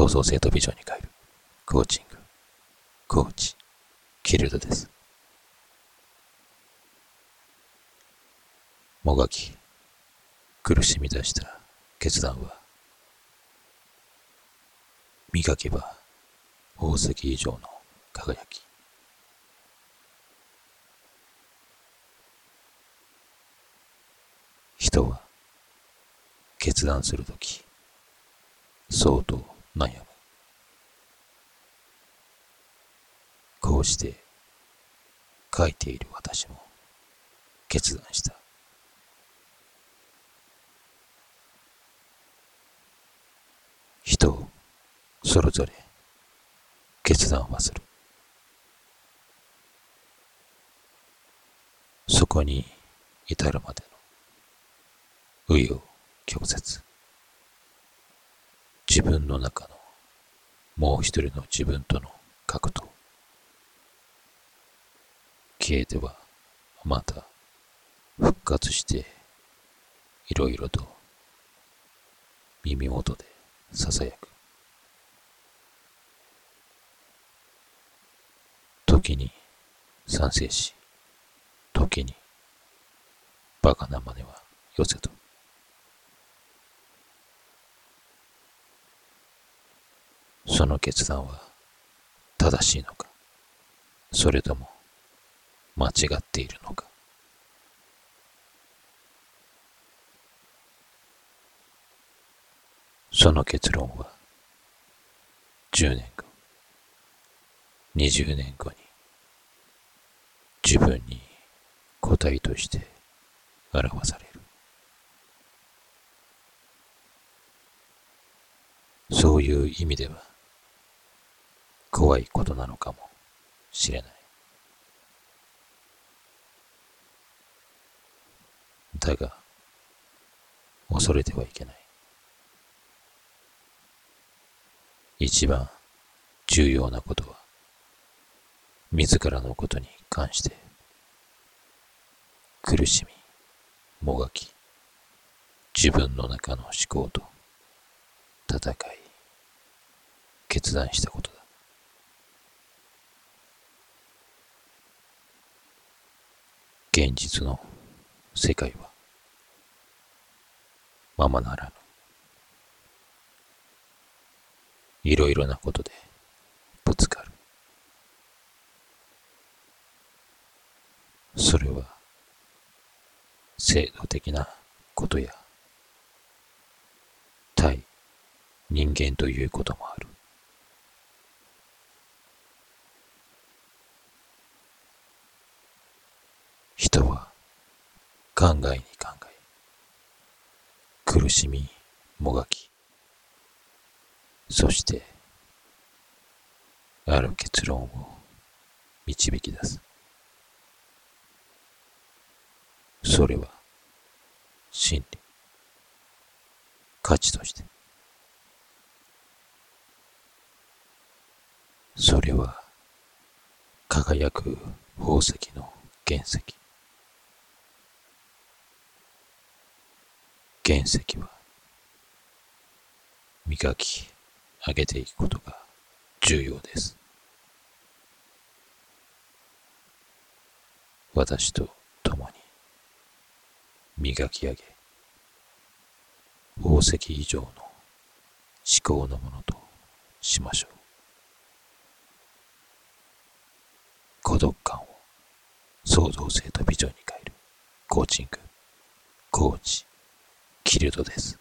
創造性とビジョンに変える。コーチング、コーチ、キルドです。もがき、苦しみ出した決断は、磨けば宝石以上の輝き。人は決断するとき、相当悩む。こうして書いている私も決断した。人それぞれ決断はする。そこに至るまでの紆余曲折。自分の中のもう一人の自分との格闘。消えてはまた復活していろいろと耳元で囁く。時に賛成し、時にバカな真似はよせと。その決断は正しいのか、それとも間違っているのか。その結論は10年後、20年後に自分に答えとして表される。そういう意味では怖いことなのかもしれない。だが、恐れてはいけない。一番重要なことは、自らのことに関して、苦しみ、もがき、自分の中の思考と戦い、決断したことだ。現実の世界は、ままならぬ。いろいろなことでぶつかる。それは制度的なことや対人間ということもある。人は考えに考え、苦しみもがき、そして、ある結論を導き出す。それは、真理。価値として。それは、輝く宝石の原石。原石は、磨き、上げていくことが重要です。私と共に磨き上げ、宝石以上の思考のものとしましょう。孤独感を創造性とビジョンに変えるコーチング、コーチ、キルドです。